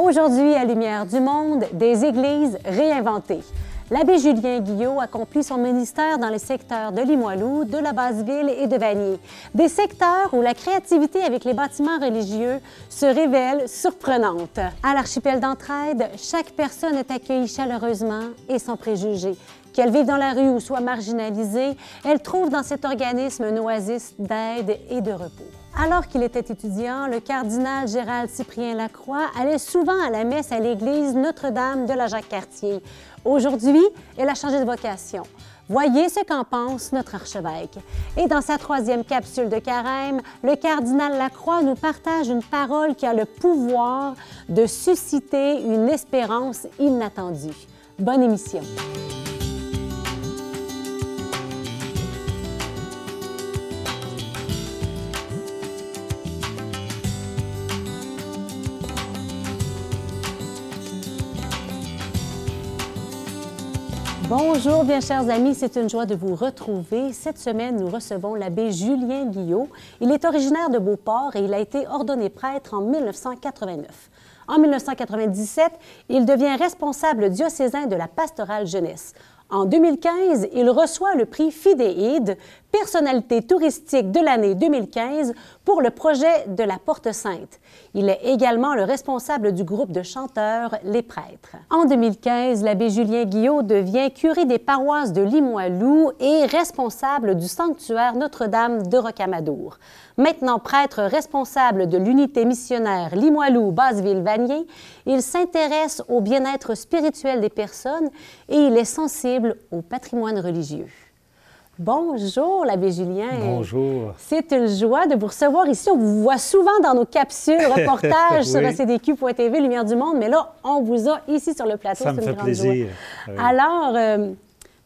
Aujourd'hui, à Lumière du Monde, des églises réinventées. L'abbé Julien Guillot accomplit son ministère dans les secteurs de Limoilou, de la Basse-Ville et de Vanier. Des secteurs où la créativité avec les bâtiments religieux se révèle surprenante. À l'archipel d'entraide, chaque personne est accueillie chaleureusement et sans préjugés. Qu'elle vive dans la rue ou soit marginalisée, elle trouve dans cet organisme un oasis d'aide et de repos. Alors qu'il était étudiant, le cardinal Gérald Cyprien Lacroix allait souvent à la messe à l'église Notre-Dame de la Jacques-Cartier. Aujourd'hui, elle a changé de vocation. Voyez ce qu'en pense notre archevêque. Et dans sa troisième capsule de carême, le cardinal Lacroix nous partage une parole qui a le pouvoir de susciter une espérance inattendue. Bonne émission. Bonjour, bien chers amis, c'est une joie de vous retrouver. Cette semaine, nous recevons l'abbé Julien Guillot. Il est originaire de Beauport et il a été ordonné prêtre en 1989. En 1997, il devient responsable diocésain de la pastorale jeunesse. En 2015, il reçoit le prix Fidéide, personnalité touristique de l'année 2015 pour le projet de la Porte Sainte. Il est également le responsable du groupe de chanteurs Les Prêtres. En 2015, l'abbé Julien Guillot devient curé des paroisses de Limoilou et responsable du sanctuaire Notre-Dame de Rocamadour. Maintenant prêtre responsable de l'unité missionnaire Limoilou-Basseville-Vanier, il s'intéresse au bien-être spirituel des personnes et il est sensible au patrimoine religieux. Bonjour, l'abbé Julien. Bonjour. C'est une joie de vous recevoir ici. On vous voit souvent dans nos capsules, reportages sur acdq.tv, Lumière du Monde, mais là, on vous a ici sur le plateau. Ça me fait plaisir. Alors, euh,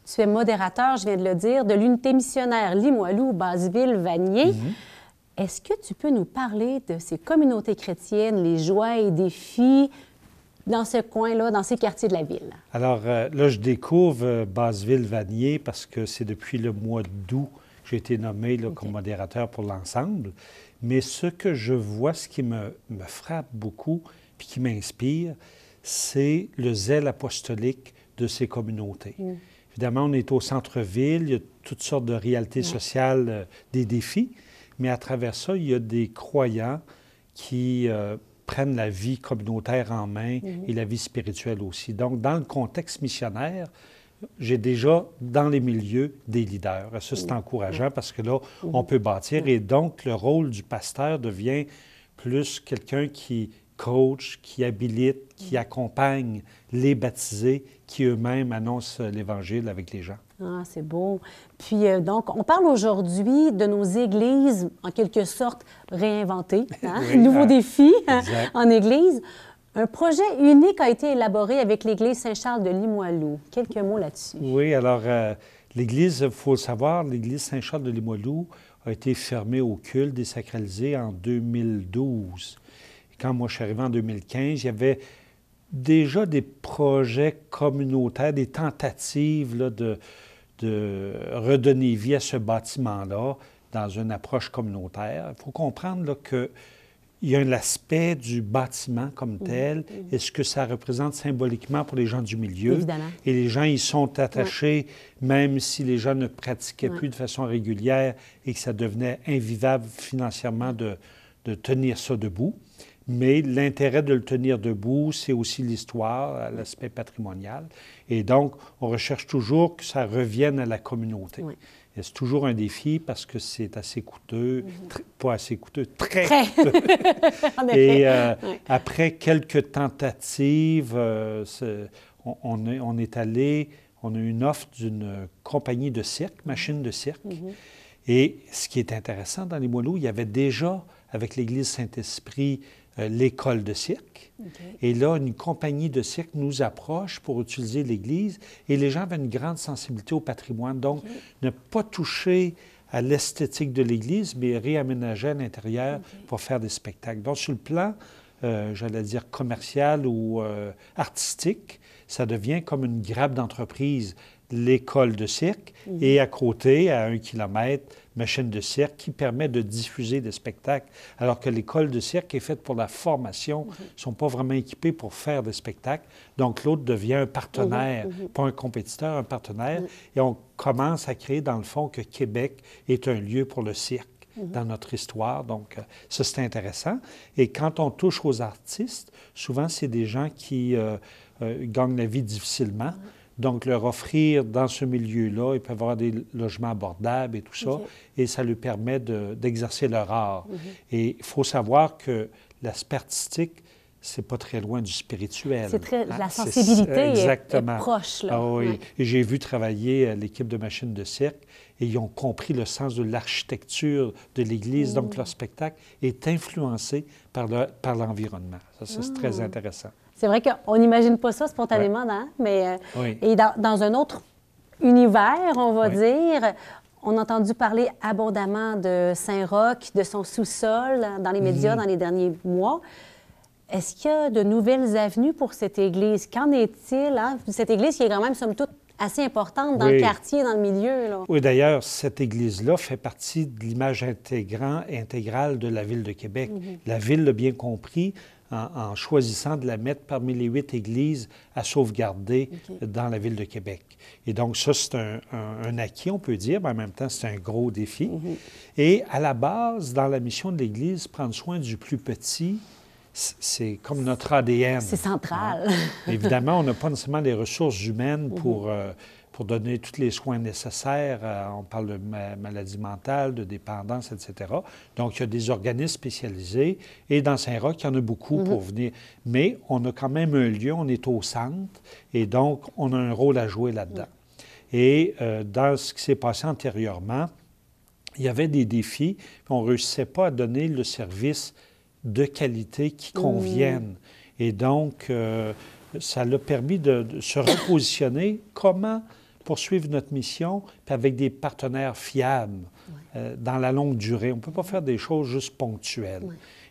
tu es modérateur, je viens de le dire, de l'unité missionnaire Limoilou, Basseville, Vanier. Mhm. Est-ce que tu peux nous parler de ces communautés chrétiennes, les joies et défis dans ce coin-là, dans ces quartiers de la ville? Alors euh, là, je découvre euh, Basseville-Vanier parce que c'est depuis le mois d'août que j'ai été nommé comme modérateur pour l'ensemble. Mais ce que je vois, ce qui me, frappe beaucoup puis qui m'inspire, c'est le zèle apostolique de ces communautés. Mm. Évidemment, on est au centre-ville, il y a toutes sortes de réalités sociales, euh, des défis, mais à travers ça, il y a des croyants qui euh, prennent la vie communautaire en main mhm. et la vie spirituelle aussi. Donc, dans le contexte missionnaire, j'ai déjà dans les milieux des leaders. Ça, c'est encourageant parce que là, mhm. on peut bâtir. Et donc, le rôle du pasteur devient plus quelqu'un qui coach, qui habilite, qui mhm. accompagne les baptisés, qui eux-mêmes annoncent l'Évangile avec les gens. Ah, c'est beau. Puis, euh, donc, on parle aujourd'hui de nos églises, en quelque sorte, réinventées. Hein? Nouveau défi hein, en église. Un projet unique a été élaboré avec l'Église Saint-Charles de Limoilou. Quelques mots là-dessus. Oui, alors, euh, l'Église, il faut le savoir, l'Église Saint-Charles de Limoilou a été fermée au culte, désacralisée en 2012. quand moi, je suis arrivé en 2015, il y avait déjà des projets communautaires, des tentatives de, de redonner vie à ce bâtiment-là dans une approche communautaire. Il faut comprendre qu'il y a l'aspect du bâtiment comme tel et ce que ça représente symboliquement pour les gens du milieu? Et les gens y sont attachés, même si les gens ne pratiquaient plus de façon régulière et que ça devenait invivable financièrement de, de tenir ça debout. Mais l'intérêt de le tenir debout, c'est aussi l'histoire, l'aspect patrimonial. Et donc, on recherche toujours que ça revienne à la communauté. Et c'est toujours un défi parce que c'est assez coûteux, mhm. pas assez coûteux, très, coûteux. Et euh, après quelques tentatives, euh, on, est, on, est, allé, on a eu une offre d'une compagnie de cirque, machine de cirque. Mhm. Et ce qui est intéressant dans les Moineaux, il y avait déjà, avec l'Église Saint-Esprit, l'école de cirque. Et là, une compagnie de cirque nous approche pour utiliser l'église et les gens avaient une grande sensibilité au patrimoine. Donc, ne pas toucher à l'esthétique de l'église, mais réaménager à l'intérieur pour faire des spectacles. Donc, sur le plan, euh, j'allais dire commercial ou euh, artistique, ça devient comme une grappe d'entreprise l'école de cirque et à côté, à un kilomètre, machine de cirque qui permet de diffuser des spectacles, alors que l'école de cirque est faite pour la formation, ils ne sont pas vraiment équipés pour faire des spectacles. Donc l'autre devient un partenaire, pas un compétiteur, un partenaire. Et on commence à créer, dans le fond, que Québec est un lieu pour le cirque dans notre histoire. Donc, euh, ça, c'est intéressant. Et quand on touche aux artistes, souvent, c'est des gens qui euh, euh, gagnent la vie difficilement. Donc, leur offrir dans ce milieu-là, ils peuvent avoir des logements abordables et tout ça, et ça leur permet d'exercer leur art. Mhm. Et il faut savoir que l'aspect artistique, c'est pas très loin du spirituel. C'est très, la ah, sensibilité est, proche. Là. Ah oui. Et j'ai vu travailler l'équipe de machines de cirque et ils ont compris le sens de l'architecture de l'Église. Donc, leur spectacle est influencé par l'environnement. ça, c'est très ah. intéressant. C'est vrai qu'on n'imagine pas ça spontanément, hein? mais euh, et dans, un autre univers, on va dire, on a entendu parler abondamment de Saint-Roch, de son sous-sol dans les médias mhm. dans les derniers mois. Est-ce qu'il y a de nouvelles avenues pour cette église? Qu'en est-il? Hein? Cette église qui est quand même, somme toute, assez importante dans le quartier, dans le milieu. Là. Oui, d'ailleurs, cette église-là fait partie de l'image intégrale de la ville de Québec. Mhm. La ville l'a bien compris en, choisissant de la mettre parmi les huit églises à sauvegarder dans la ville de Québec. Et donc, ça, c'est un, acquis, on peut dire, mais en même temps, c'est un gros défi. Mhm. Et à la base, dans la mission de l'Église, prendre soin du plus petit, c'est comme notre ADN. C'est central. Hein? Évidemment, on n'a pas nécessairement les ressources humaines mhm. pour, euh, pour donner tous les soins nécessaires. Euh, on parle de maladie mentale, de dépendance, etc. Donc, il y a des organismes spécialisés. Et dans Saint-Roch, il y en a beaucoup mhm. pour venir. Mais on a quand même un lieu, on est au centre. Et donc, on a un rôle à jouer là-dedans. Et euh, dans ce qui s'est passé antérieurement, il y avait des défis. On ne réussissait pas à donner le service de qualité qui conviennent. Et donc, euh, ça l'a permis de, se repositionner. Comment poursuivre notre mission puis avec des partenaires fiables euh, dans la longue durée. On ne peut pas faire des choses juste ponctuelles.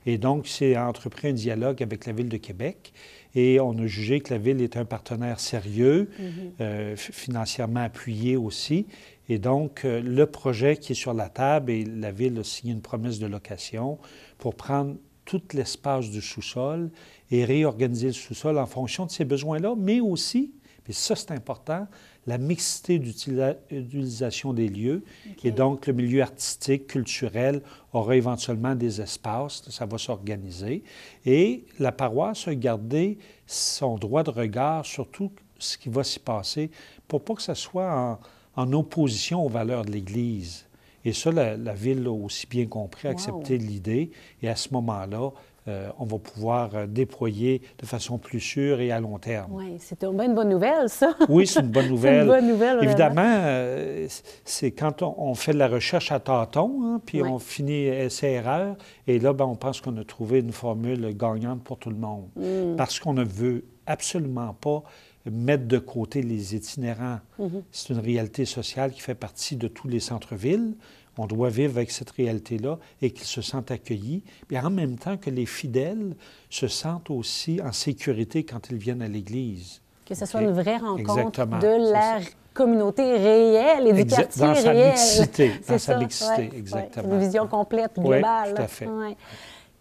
Et donc, c'est entrepris un dialogue avec la Ville de Québec et on a jugé que la Ville est un partenaire sérieux, mm-hmm. euh, financièrement appuyé aussi. Et donc, le projet qui est sur la table, et la Ville a signé une promesse de location pour prendre tout l'espace du sous-sol et réorganiser le sous-sol en fonction de ces besoins-là, mais aussi, et ça c'est important, la mixité d'utilisation des lieux. Et donc, le milieu artistique, culturel aura éventuellement des espaces, ça va s'organiser. Et la paroisse a gardé son droit de regard sur tout ce qui va s'y passer pour pas que ça soit en, en opposition aux valeurs de l'Église. Et ça, la, ville a aussi bien compris, accepté l'idée. Et à ce moment-là, euh, on va pouvoir euh, déployer de façon plus sûre et à long terme. Oui, c'est une bonne, nouvelle, ça. Oui, c'est une bonne nouvelle. une bonne nouvelle. Évidemment, euh, c'est quand on, fait de la recherche à tâtons, hein, puis on finit essai-erreur, et là, ben, on pense qu'on a trouvé une formule gagnante pour tout le monde. Mm. Parce qu'on ne veut absolument pas mettre de côté les itinérants. Mhm. C'est une réalité sociale qui fait partie de tous les centres-villes. On doit vivre avec cette réalité-là et qu'ils se sentent accueillis, mais en même temps que les fidèles se sentent aussi en sécurité quand ils viennent à l'Église. Que ce soit une vraie rencontre de la communauté réelle et du quartier dans Sa mixité, dans sa mixité, exactement. une vision complète, globale. Oui, tout à fait.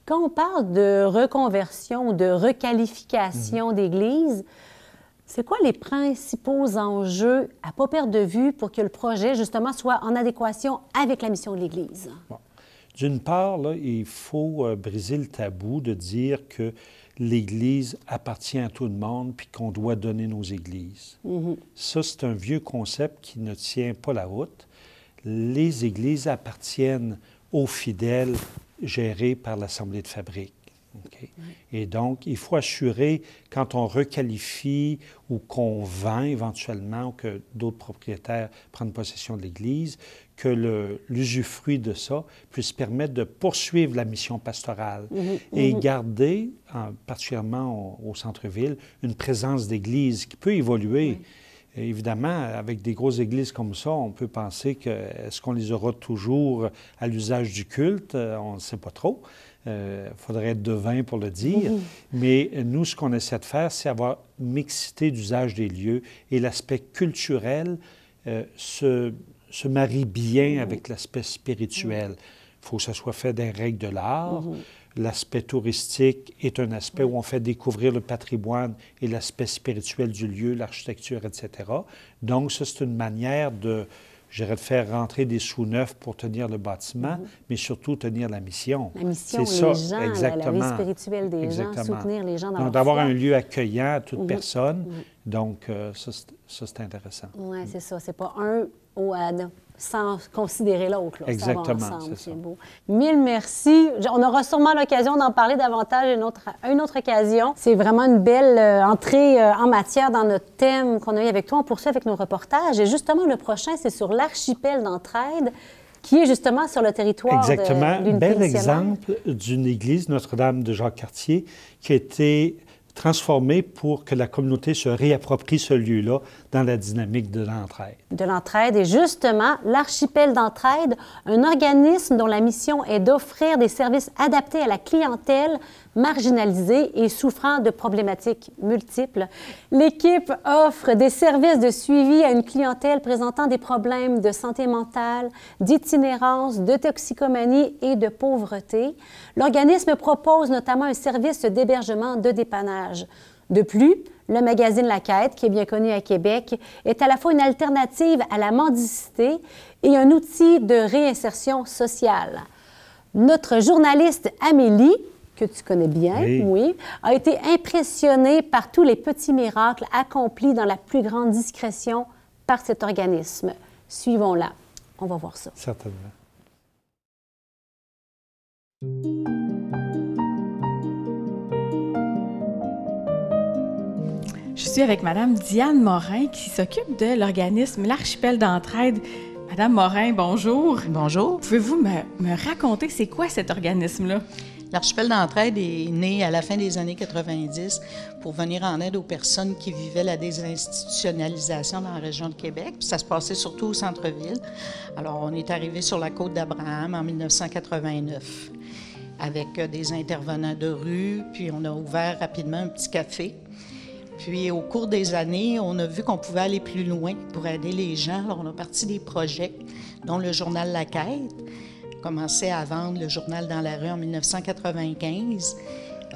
Quand on parle de reconversion, de requalification mhm. d'église, c'est quoi les principaux enjeux à ne pas perdre de vue pour que le projet, justement, soit en adéquation avec la mission de l'Église? D'une part, là, il faut euh, briser le tabou de dire que l'Église appartient à tout le monde puis qu'on doit donner nos églises. Mm-hmm. Ça, c'est un vieux concept qui ne tient pas la route. Les églises appartiennent aux fidèles gérés par l'Assemblée de fabrique. Et donc, il faut assurer, quand on requalifie ou qu'on vend éventuellement, ou que d'autres propriétaires prennent possession de l'Église, que l'usufruit de ça puisse permettre de poursuivre la mission pastorale mhm, et mhm. garder, particulièrement au, centre-ville, une présence d'Église qui peut évoluer. Évidemment, avec des grosses églises comme ça, on peut penser que est-ce qu'on les aura toujours à l'usage du culte? On ne sait pas trop. Il faudrait être devin pour le dire. Mais nous, ce qu'on essaie de faire, c'est avoir mixité d'usage des lieux et l'aspect culturel se, se, marie bien avec l'aspect spirituel. Il faut que ça soit fait des règles de l'art. L'aspect touristique est un aspect où on fait découvrir le patrimoine et l'aspect spirituel du lieu, l'architecture, etc. Donc, ça, c'est une manière de, j'irais de faire rentrer des sous neufs pour tenir le bâtiment, mhm. mais surtout tenir la mission. La mission, c'est les ça, gens, exactement. La, vie spirituelle des gens, soutenir les gens dans Donc, d'avoir un lieu accueillant à toute mhm. personne. Donc, euh, ça, c'est intéressant. Oui, c'est ça. C'est pas un au sans considérer l'autre. Exactement. C'est beau. Mille merci. On aura sûrement l'occasion d'en parler davantage une autre, une autre occasion. C'est vraiment une belle euh, entrée euh, en matière dans notre thème qu'on a eu avec toi. On poursuit avec nos reportages. Et justement, le prochain, c'est sur l'archipel d'entraide qui est justement sur le territoire Exactement. Un bel exemple d'une église, Notre-Dame de Jacques-Cartier, qui a été transformée pour que la communauté se réapproprie ce lieu-là dans la dynamique de l'entraide. De l'entraide. Et justement, l'archipel d'entraide, un organisme dont la mission est d'offrir des services adaptés à la clientèle marginalisée et souffrant de problématiques multiples. L'équipe offre des services de suivi à une clientèle présentant des problèmes de santé mentale, d'itinérance, de toxicomanie et de pauvreté. L'organisme propose notamment un service d'hébergement de dépannage. De plus, le magazine La Quête, qui est bien connu à Québec, est à la fois une alternative à la mendicité et un outil de réinsertion sociale. Notre journaliste Amélie, que tu connais bien, oui. a été impressionnée par tous les petits miracles accomplis dans la plus grande discrétion par cet organisme. Suivons-la. On va voir ça. Certainement. Je suis avec Madame Diane Morin qui s'occupe de l'organisme L'Archipel d'entraide. Madame Morin, bonjour. Bonjour. Pouvez-vous me, me raconter c'est quoi cet organisme-là? L'archipel d'entraide est né à la fin des années 90 pour venir en aide aux personnes qui vivaient la désinstitutionnalisation dans la région de Québec. ça se passait surtout au centre-ville. Alors, on est arrivé sur la côte d'Abraham en 1989 avec euh, des intervenants de rue, puis on a ouvert rapidement un petit café. Puis au cours des années, on a vu qu'on pouvait aller plus loin pour aider les gens. Alors on a parti des projets, dont le journal La Quête, commencé à vendre le journal dans la rue en 1995.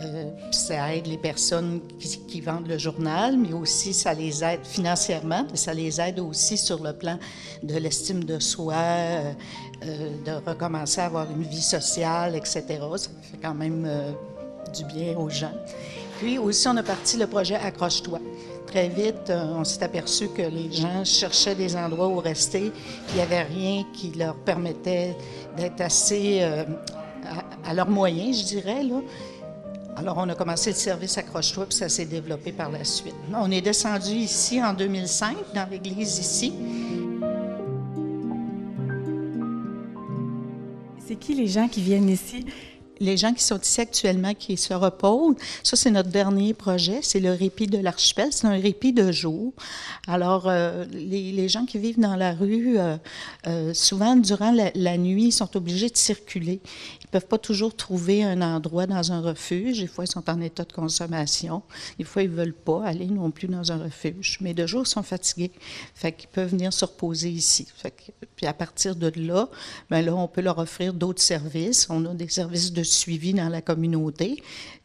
Euh, ça aide les personnes qui, vendent le journal, mais aussi ça les aide financièrement, mais ça les aide aussi sur le plan de l'estime de soi, euh, euh, de recommencer à avoir une vie sociale, etc. Ça fait quand même du bien aux gens. Puis aussi, on a parti le projet Accroche-toi très vite, euh, on s'est aperçu que les gens cherchaient des endroits où rester. Il n'y avait rien qui leur permettait d'être assez euh, à, leurs moyens, je dirais. Alors, on a commencé le service Accroche-toi, puis ça s'est développé par la suite. On est descendu ici en 2005, dans l'église ici. C'est qui les gens qui viennent ici? Les gens qui sont ici actuellement, qui se reposent, ça c'est notre dernier projet, c'est le répit de l'archipel, c'est un répit de jour. Alors, euh, les, gens qui vivent dans la rue, euh, euh, souvent durant la, nuit, ils sont obligés de circuler. Ils peuvent pas toujours trouver un endroit dans un refuge. Des fois, ils sont en état de consommation. Des fois, ils veulent pas aller non plus dans un refuge. Mais de jour, ils sont fatigués. Fait qu'ils peuvent venir se reposer ici. Fait que, puis à partir de là, ben là, on peut leur offrir d'autres services. On a des services de suivi dans la communauté.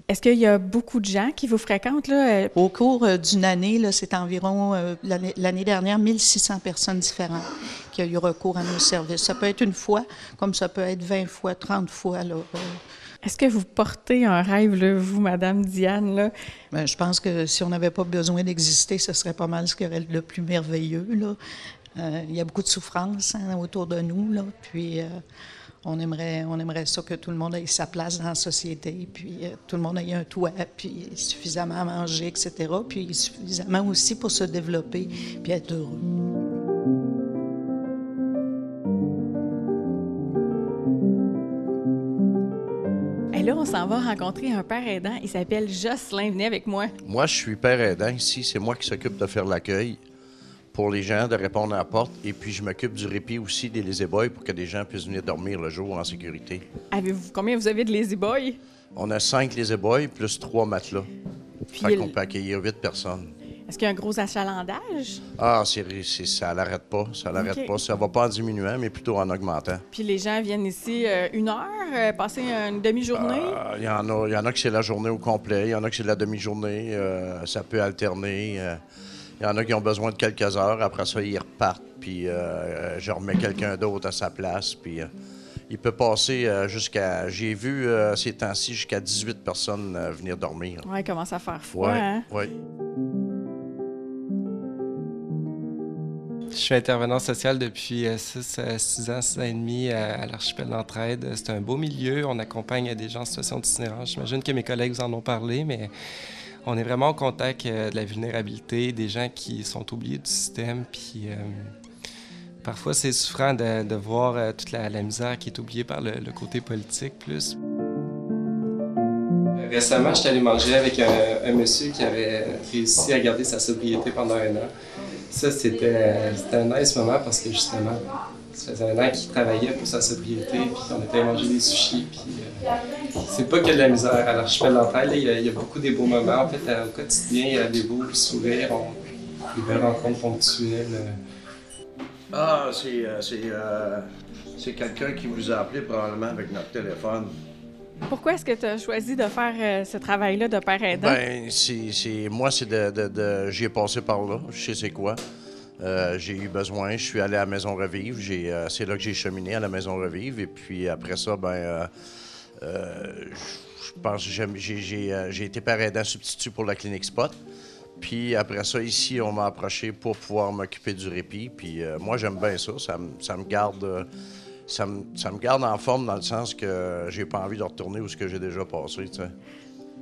Est-ce qu'il y a beaucoup de gens qui vous fréquentent? Là? Au cours euh, d'une année, c'est environ, euh, l'année dernière, 1600 personnes différentes qui ont eu recours à nos services. Ça peut être une fois, comme ça peut être 20 fois, 30 fois. Là, euh. Est-ce que vous portez un rêve, là, vous, Madame Diane? Là? Bien, je pense que si on n'avait pas besoin d'exister, ce serait pas mal ce qui aurait le plus merveilleux. Là. il y a beaucoup de souffrance hein, autour de nous. Là, puis on aimerait, on aimerait ça que tout le monde ait sa place dans la société, puis euh, tout le monde ait un toit, puis suffisamment à manger, etc., puis suffisamment aussi pour se développer, puis être heureux. Et là, on s'en va rencontrer un père aidant. Il s'appelle Jocelyn. Venez avec moi. Moi, je suis père aidant ici. C'est moi qui s'occupe de faire l'accueil pour les gens, de répondre à la porte. Et puis, je m'occupe du répit aussi des lazy boys pour que des gens puissent venir dormir le jour en sécurité. Avez-vous, combien vous avez de lazy boys? On a cinq lazy boys plus trois matelas. Puis Fait il- qu'on peut accueillir huit personnes. Est-ce qu'il y a un gros achalandage? Ah, c'est, ça l'arrête pas. Ça l'arrête pas. Ça va pas en diminuant, mais plutôt en augmentant. Puis les gens viennent ici euh, une heure, euh, passer une demi-journée? Euh, Il y, en a, y en a que c'est la journée au complet, il y en a que c'est la demi-journée, euh, ça peut alterner. Il y en a qui ont besoin de quelques heures, après ça, ils repartent, puis euh, euh, je remets quelqu'un d'autre à sa place, puis euh, il peut passer euh, jusqu'à... J'ai vu euh, ces temps-ci jusqu'à 18 personnes euh, venir dormir. Ouais, il commence à faire froid. Ouais, hein? ouais. Je suis intervenant social depuis 6 ans, 6 ans et demi à, à l'archipel d'entraide. C'est un beau milieu. On accompagne des gens en situation d'itinérance. J'imagine que mes collègues vous en ont parlé, mais on est vraiment au contact euh, de la vulnérabilité, des gens qui sont oubliés du système. Puis euh, parfois, c'est souffrant de, voir euh, toute la, misère qui est oubliée par le, côté politique plus. Récemment, j'étais allé manger avec un, monsieur qui avait réussi à garder sa sobriété pendant un an. Ça, c'était un nice moment parce que justement, ça faisait un an qu'il travaillait pour sa sobriété, puis on était allé manger des sushis, puis euh, c'est pas que de la misère à l'archipel là, il y, a, il y a beaucoup des beaux moments. En fait, euh, au quotidien, il y a des beaux sourires, on- des belles rencontres ponctuelles. euh. Ah, c'est, euh, c'est, euh, c'est quelqu'un qui vous a appelé probablement avec notre téléphone. Pourquoi est-ce que tu as choisi de faire euh, ce travail-là de père aidant? Ben, c'est, c'est- moi, c'est de, de, de- j'y ai passé par là, je sais c'est quoi. Euh, j'ai eu besoin, je suis allé à la Maison Revive, j'ai, euh, c'est là que j'ai cheminé à la Maison Revive, et puis après ça, ben, je pense que j'ai, euh, j'ai été père aidant substitut pour la clinique Spot. Puis après ça, ici, on m'a approché pour pouvoir m'occuper du répit. Puis euh, moi, j'aime bien ça. Ça, me- ça garde, euh, ça, me, ça garde en forme dans le sens que j'ai pas envie de retourner où ce que j'ai déjà passé.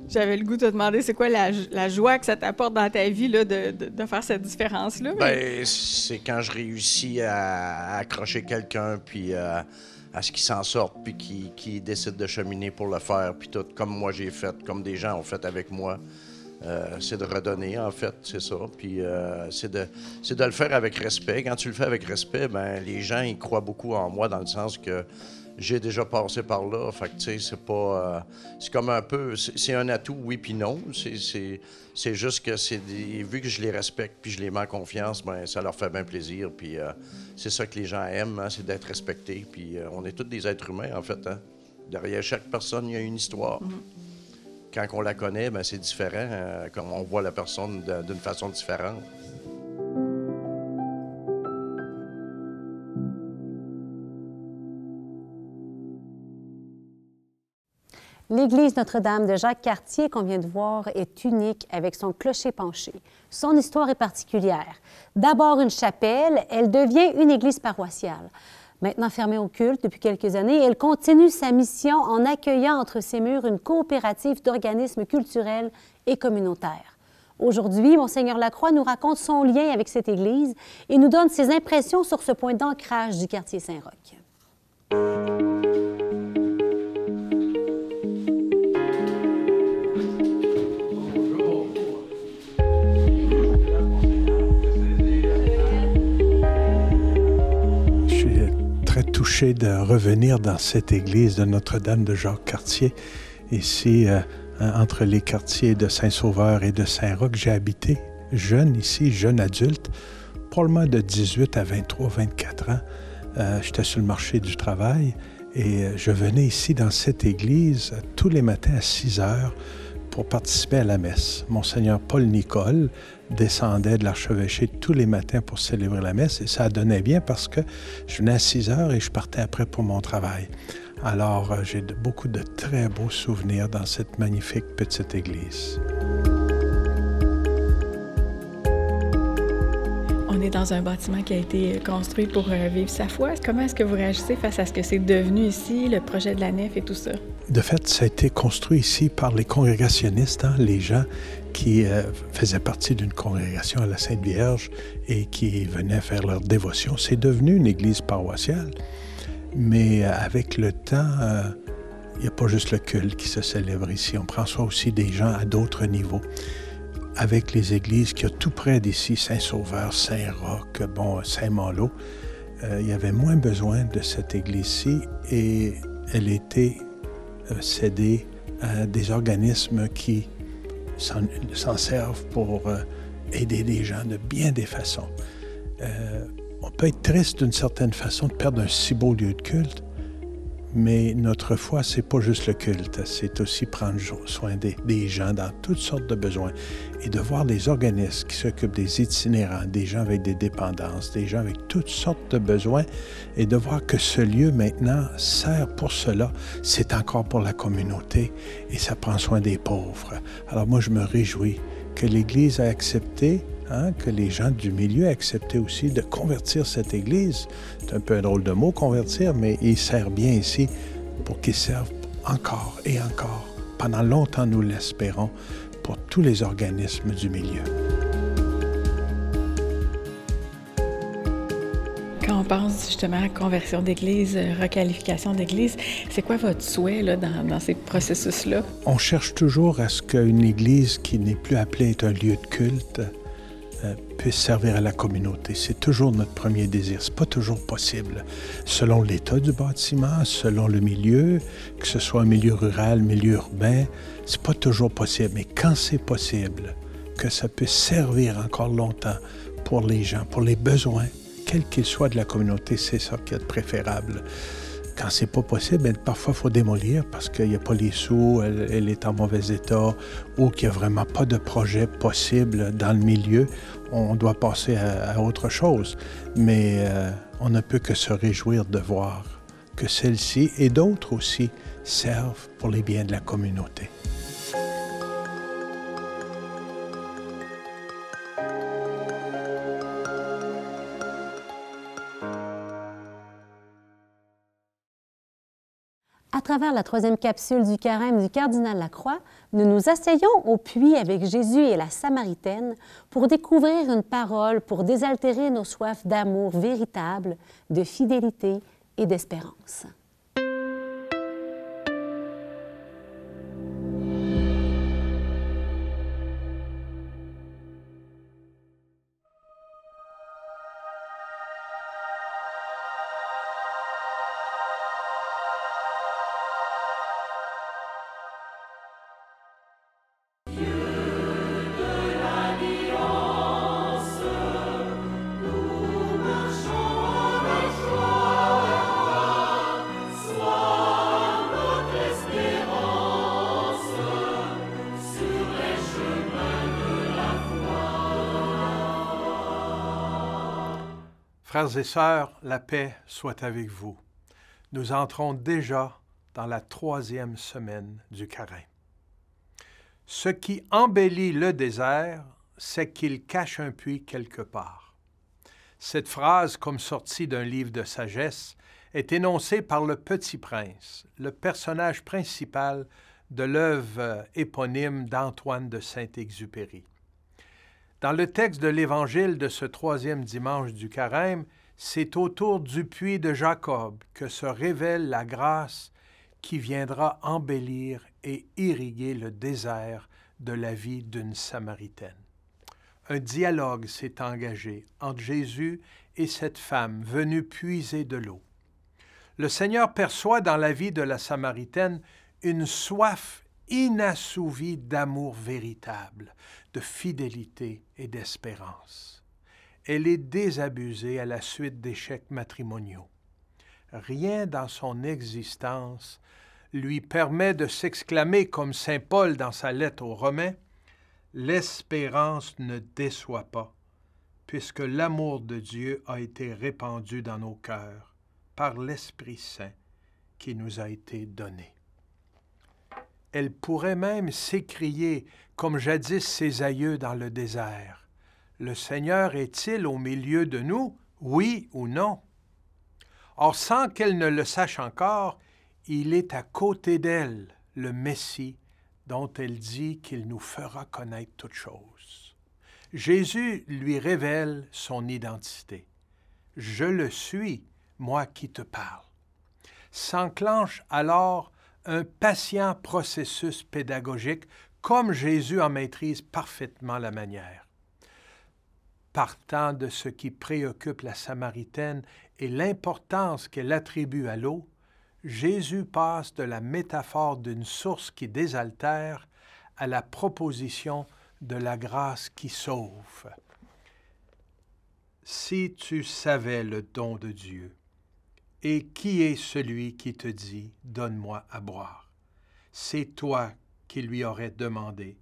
J'avais le goût de te demander c'est quoi la, la joie que ça t'apporte dans ta vie là, de, de- de faire cette différence-là? mais- Ben, c'est quand je réussis à, à accrocher quelqu'un, puis euh, à ce qu'il s'en sorte, puis qu'il qu'il décide de cheminer pour le faire, puis tout, comme moi j'ai fait, comme des gens ont fait avec moi. Euh, c'est de redonner, en fait, c'est ça. Puis euh, c'est de, de le faire avec respect. Quand tu le fais avec respect, ben les gens, ils croient beaucoup en moi dans le sens que j'ai déjà passé par là. Fait que, tu sais, c'est pas... euh, c'est comme un peu... C'est un atout, oui puis non. C'est- juste que c'est vu que je les respecte puis je les mets en confiance, ben ça leur fait bien plaisir. Puis euh, c'est ça que les gens aiment, hein, c'est d'être respectés. Puis euh, on est tous des êtres humains, en fait. hein. Derrière chaque personne, il y a une histoire. Quand on la connaît, ben c'est différent. comme on voit la personne d'une façon différente. L'église Notre-Dame de Jacques-Cartier qu'on vient de voir est unique avec son clocher penché. Son histoire est particulière. D'abord une chapelle, elle devient une église paroissiale. Maintenant fermée au culte depuis quelques années, elle continue sa mission en accueillant entre ses murs une coopérative d'organismes culturels et communautaires. Aujourd'hui, Monseigneur Lacroix nous raconte son lien avec cette église et nous donne ses impressions sur ce point d'ancrage du quartier Saint-Roch. De revenir dans cette église de Notre-Dame de Jacques-Cartier. Ici, euh, entre les quartiers de Saint-Sauveur et de Saint-Roch, j'ai habité jeune ici, jeune adulte, probablement de 18 à 23, 24 ans. Euh, J'étais sur le marché du travail et euh, je venais ici dans cette église tous les matins à 6 heures pour participer à la messe. Monseigneur Paul Nicole descendait de l'archevêché tous les matins pour célébrer la messe et ça donnait bien parce que je venais à 6 heures et je partais après pour mon travail. Alors, euh, j'ai beaucoup de très beaux souvenirs dans cette magnifique petite église. On est dans un bâtiment qui a été construit pour euh, vivre sa foi. Comment est-ce que vous réagissez face à ce que c'est devenu ici, le projet de la nef et tout ça? De fait, ça a été construit ici par les congrégationnistes, hein, les gens qui euh, faisaient partie d'une congrégation à la Sainte Vierge et qui venaient faire leur dévotion. C'est devenu une église paroissiale, mais euh, avec le temps, euh, il n'y a pas juste le culte qui se célèbre ici. On prend soin aussi des gens à d'autres niveaux. avec les églises qui y a tout près d'ici, Saint-Sauveur, Saint-Roch, bon, Saint-Malo. Euh, il y avait moins besoin de cette église-ci et elle était euh, cédée à des organismes qui s'en servent pour euh, aider les gens de bien des façons. on peut être triste d'une certaine façon de perdre un si beau lieu de culte, mais notre foi, c'est pas juste le culte, c'est aussi prendre soin des, gens dans toutes sortes de besoins et de voir des organismes qui s'occupent des itinérants, des gens avec des dépendances, des gens avec toutes sortes de besoins et de voir que ce lieu maintenant sert pour cela. C'est encore pour la communauté et ça prend soin des pauvres. Alors moi, je me réjouis que l'Église a accepté Hein, que les gens du milieu acceptaient aussi de convertir cette Église. C'est un peu un drôle de mot, convertir, mais il sert bien ici pour qu'il serve encore et encore. Pendant longtemps, nous l'espérons, pour tous les organismes du milieu. Quand on pense justement à conversion d'église, euh, requalification d'église, c'est quoi votre souhait là, dans, dans, ces processus-là? On cherche toujours à ce qu'une église qui n'est plus appelée être un lieu de culte puisse servir à la communauté. C'est toujours notre premier désir. C'est pas toujours possible. Selon l'état du bâtiment, selon le milieu, que ce soit un milieu rural, milieu urbain, c'est pas toujours possible. Mais quand c'est possible, que ça puisse servir encore longtemps pour les gens, pour les besoins, quels qu'ils soient de la communauté, c'est ça qui est préférable. Quand c'est pas possible, ben, parfois il faut démolir parce qu'il n'y a pas les sous, elle, est en mauvais état ou qu'il n'y a vraiment pas de projet possible dans le milieu. On doit passer à, autre chose. Mais euh, on ne peut que se réjouir de voir que celle-ci et d'autres aussi servent pour les biens de la communauté. Travers la troisième capsule du carême du cardinal Lacroix, nous nous asseyons au puits avec Jésus et la Samaritaine pour découvrir une parole pour désaltérer nos soifs d'amour véritable, de fidélité et d'espérance. Frères et sœurs, la paix soit avec vous. Nous entrons déjà dans la troisième semaine du carême. Ce qui embellit le désert, c'est qu'il cache un puits quelque part. Cette phrase, comme sortie d'un livre de sagesse, est énoncée par le Petit Prince, le personnage principal de l'œuvre éponyme d'Antoine de Saint-Exupéry. Dans le texte de l'Évangile de ce troisième dimanche du carême, c'est autour du puits de Jacob que se révèle la grâce qui viendra embellir et irriguer le désert de la vie d'une Samaritaine. Un dialogue s'est engagé entre Jésus et cette femme venue puiser de l'eau. Le Seigneur perçoit dans la vie de la Samaritaine une soif inassouvie d'amour véritable, de fidélité et d'espérance. Elle est désabusée à la suite d'échecs matrimoniaux. Rien dans son existence lui permet de s'exclamer comme Saint Paul dans sa lettre aux Romains, L'espérance ne déçoit pas, puisque l'amour de Dieu a été répandu dans nos cœurs par l'Esprit Saint qui nous a été donné. Elle pourrait même s'écrier, comme jadis ses aïeux dans le désert. Le Seigneur est-il au milieu de nous, oui ou non? Or, sans qu'elle ne le sache encore, il est à côté d'elle, le Messie, dont elle dit qu'il nous fera connaître toutes choses. Jésus lui révèle son identité. Je le suis, moi qui te parle. S'enclenche alors un patient processus pédagogique comme Jésus en maîtrise parfaitement la manière. Partant de ce qui préoccupe la Samaritaine et l'importance qu'elle attribue à l'eau, Jésus passe de la métaphore d'une source qui désaltère à la proposition de la grâce qui sauve. Si tu savais le don de Dieu, et qui est celui qui te dit, Donne-moi à boire C'est toi qui lui aurais demandé,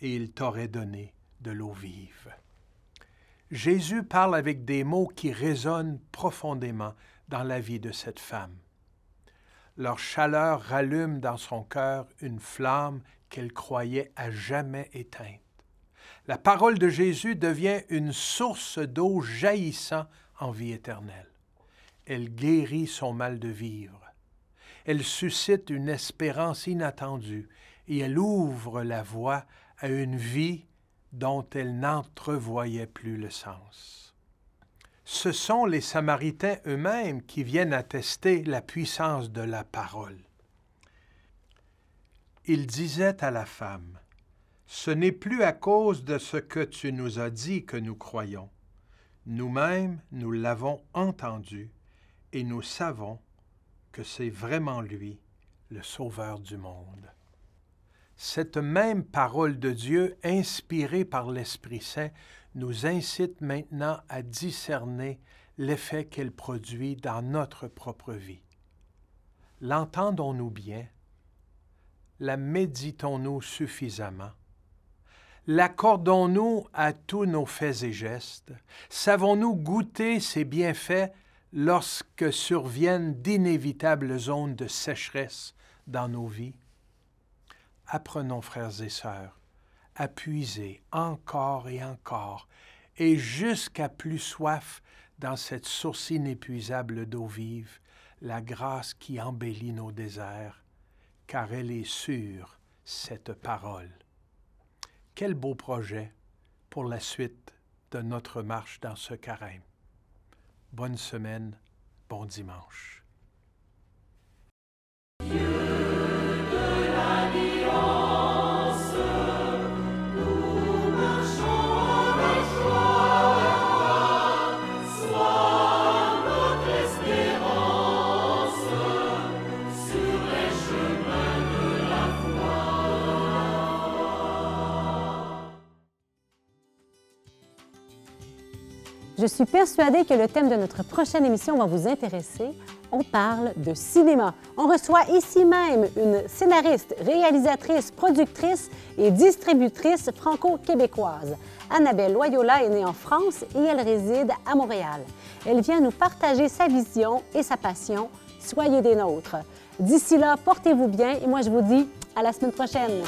et il t'aurait donné de l'eau vive. Jésus parle avec des mots qui résonnent profondément dans la vie de cette femme. Leur chaleur rallume dans son cœur une flamme qu'elle croyait à jamais éteinte. La parole de Jésus devient une source d'eau jaillissant en vie éternelle. Elle guérit son mal de vivre. Elle suscite une espérance inattendue et elle ouvre la voie à une vie dont elle n'entrevoyait plus le sens. Ce sont les Samaritains eux-mêmes qui viennent attester la puissance de la parole. Ils disaient à la femme, Ce n'est plus à cause de ce que tu nous as dit que nous croyons. Nous-mêmes, nous l'avons entendu et nous savons que c'est vraiment lui, le Sauveur du monde cette même parole de Dieu, inspirée par l'Esprit Saint, nous incite maintenant à discerner l'effet qu'elle produit dans notre propre vie. L'entendons-nous bien? La méditons-nous suffisamment? L'accordons-nous à tous nos faits et gestes? Savons-nous goûter ses bienfaits lorsque surviennent d'inévitables zones de sécheresse dans nos vies? apprenons, frères et sœurs, à puiser encore et encore, et jusqu'à plus soif dans cette source inépuisable d'eau vive, la grâce qui embellit nos déserts, car elle est sûre, cette parole. Quel beau projet pour la suite de notre marche dans ce carême. Bonne semaine, bon dimanche. Je suis persuadée que le thème de notre prochaine émission va vous intéresser. On parle de cinéma. On reçoit ici même une scénariste, réalisatrice, productrice et distributrice franco-québécoise. Annabelle Loyola est née en France et elle réside à Montréal. Elle vient nous partager sa vision et sa passion. Soyez des nôtres. D'ici là, portez-vous bien et moi je vous dis à la semaine prochaine.